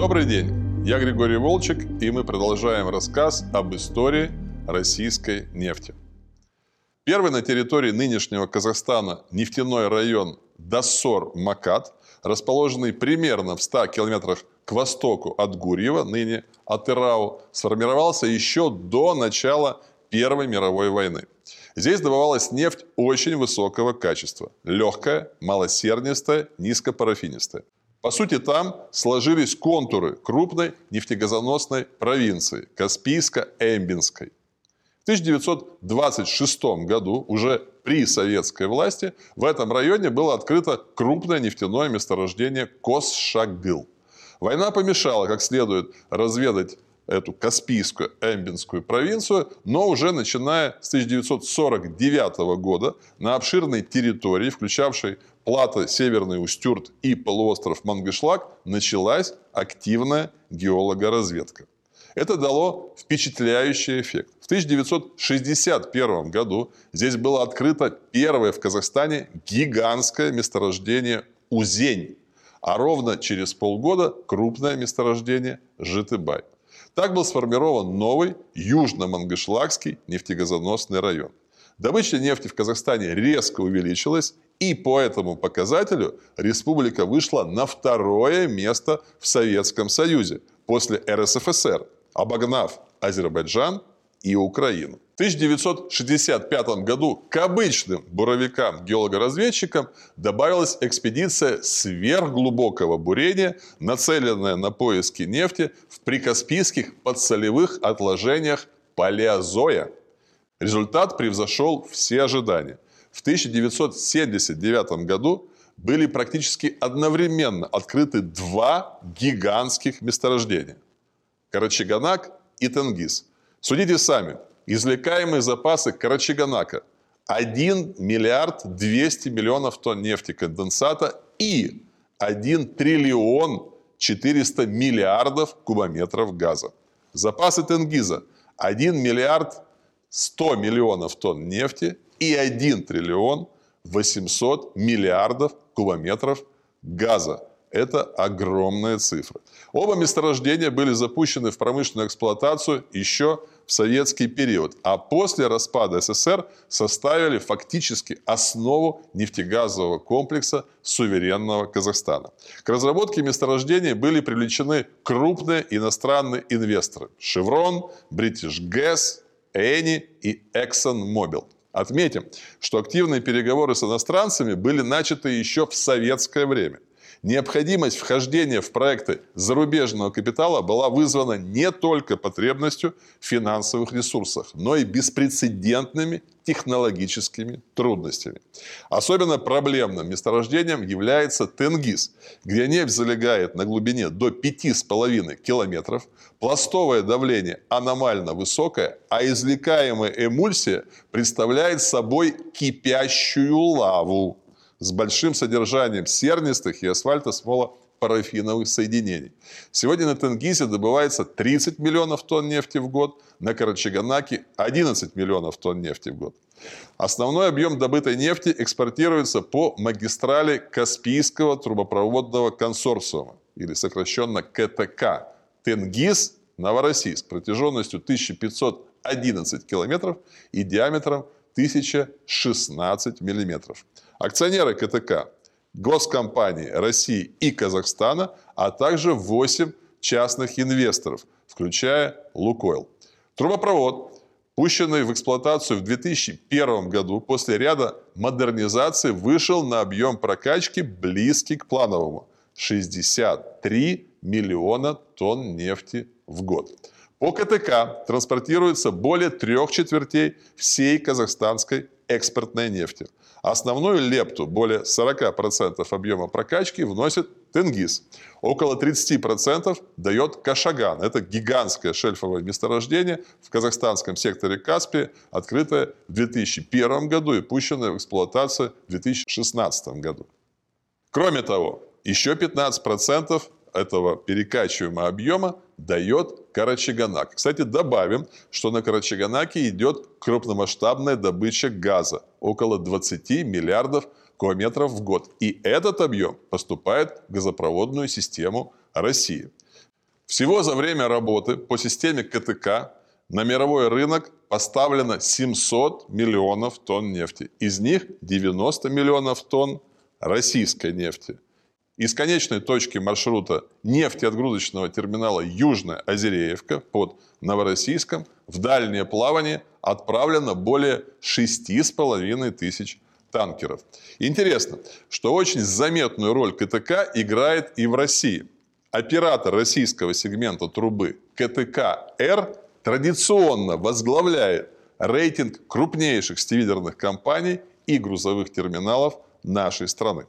Добрый день, я Григорий Волчек, и мы продолжаем рассказ об истории российской нефти. Первый на территории нынешнего Казахстана нефтяной район Дассор-Макат, расположенный примерно в 100 километрах к востоку от Гурьева, ныне Атырау, сформировался еще до начала Первой мировой войны. Здесь добывалась нефть очень высокого качества. Легкая, малосернистая, низкопарафинистая. По сути, там сложились контуры крупной нефтегазоносной провинции – Каспийско-Эмбинской. В 1926 году, уже при советской власти, в этом районе было открыто крупное нефтяное месторождение Косшагыл. Война помешала как следует разведать эту Каспийскую Эмбинскую провинцию, но уже начиная с 1949 года на обширной территории, включавшей Плата, Северный Устюрт и полуостров Мангышлак, началась активная геологоразведка. Это дало впечатляющий эффект. В 1961 году здесь было открыто первое в Казахстане гигантское месторождение Узень, а ровно через полгода крупное месторождение Житыбай. Так был сформирован новый Южно-Мангышлакский нефтегазоносный район. Добыча нефти в Казахстане резко увеличилась, и по этому показателю республика вышла на второе место в Советском Союзе после РСФСР, обогнав Азербайджан и Украину. В 1965 году к обычным буровикам-геологоразведчикам добавилась экспедиция сверхглубокого бурения, нацеленная на поиски нефти в прикаспийских подсолевых отложениях палеозоя. Результат превзошел все ожидания. В 1979 году были практически одновременно открыты два гигантских месторождения – Карачаганак и Тенгиз – Судите сами. Извлекаемые запасы Карачаганака 1 миллиард 200 миллионов тонн нефтеконденсата и 1 триллион 400 миллиардов кубометров газа. Запасы Тенгиза 1 миллиард 100 миллионов тонн нефти и 1 триллион 800 миллиардов кубометров газа. Это огромная цифра. Оба месторождения были запущены в промышленную эксплуатацию еще в советский период, а после распада СССР составили фактически основу нефтегазового комплекса суверенного Казахстана. К разработке месторождений были привлечены крупные иностранные инвесторы – Chevron, British Gas, Eni и ExxonMobil. Отметим, что активные переговоры с иностранцами были начаты еще в советское время – Необходимость вхождения в проекты зарубежного капитала была вызвана не только потребностью в финансовых ресурсах, но и беспрецедентными технологическими трудностями. Особенно проблемным месторождением является Тенгиз, где нефть залегает на глубине до 5,5 километров, пластовое давление аномально высокое, а извлекаемая эмульсия представляет собой кипящую лаву с большим содержанием сернистых и асфальтосмоло-парафиновых соединений. Сегодня на Тенгизе добывается 30 миллионов тонн нефти в год, на Карачаганаке 11 миллионов тонн нефти в год. Основной объем добытой нефти экспортируется по магистрали Каспийского трубопроводного консорциума, или сокращенно КТК, Тенгиз, Новороссийск, протяженностью 1511 километров и диаметром 1016 миллиметров. Акционеры КТК, госкомпании России и Казахстана, а также 8 частных инвесторов, включая Лукойл. Трубопровод, пущенный в эксплуатацию в 2001 году после ряда модернизаций, вышел на объем прокачки близкий к плановому – 63 миллиона тонн нефти в год. По КТК транспортируется более трех четвертей всей казахстанской экспортной нефти. Основную лепту, более 40% объема прокачки, вносит Тенгиз. Около 30% дает Кашаган. Это гигантское шельфовое месторождение в казахстанском секторе Каспия, открытое в 2001 году и пущенное в эксплуатацию в 2016 году. Кроме того, еще 15% этого перекачиваемого объема дает Карачаганак. Кстати, добавим, что на Карачаганаке идет крупномасштабная добыча газа – около 20 миллиардов кубометров в год. И этот объем поступает в газопроводную систему России. Всего за время работы по системе КТК на мировой рынок поставлено 700 миллионов тонн нефти. Из них 90 миллионов тонн российской нефти. Из конечной точки маршрута нефтеотгрузочного терминала Южная Озереевка под Новороссийском в дальнее плавание отправлено более 6,5 тысяч танкеров. Интересно, что очень заметную роль КТК играет и в России. Оператор российского сегмента трубы КТК-Р традиционно возглавляет рейтинг крупнейших стивидерных компаний и грузовых терминалов нашей страны.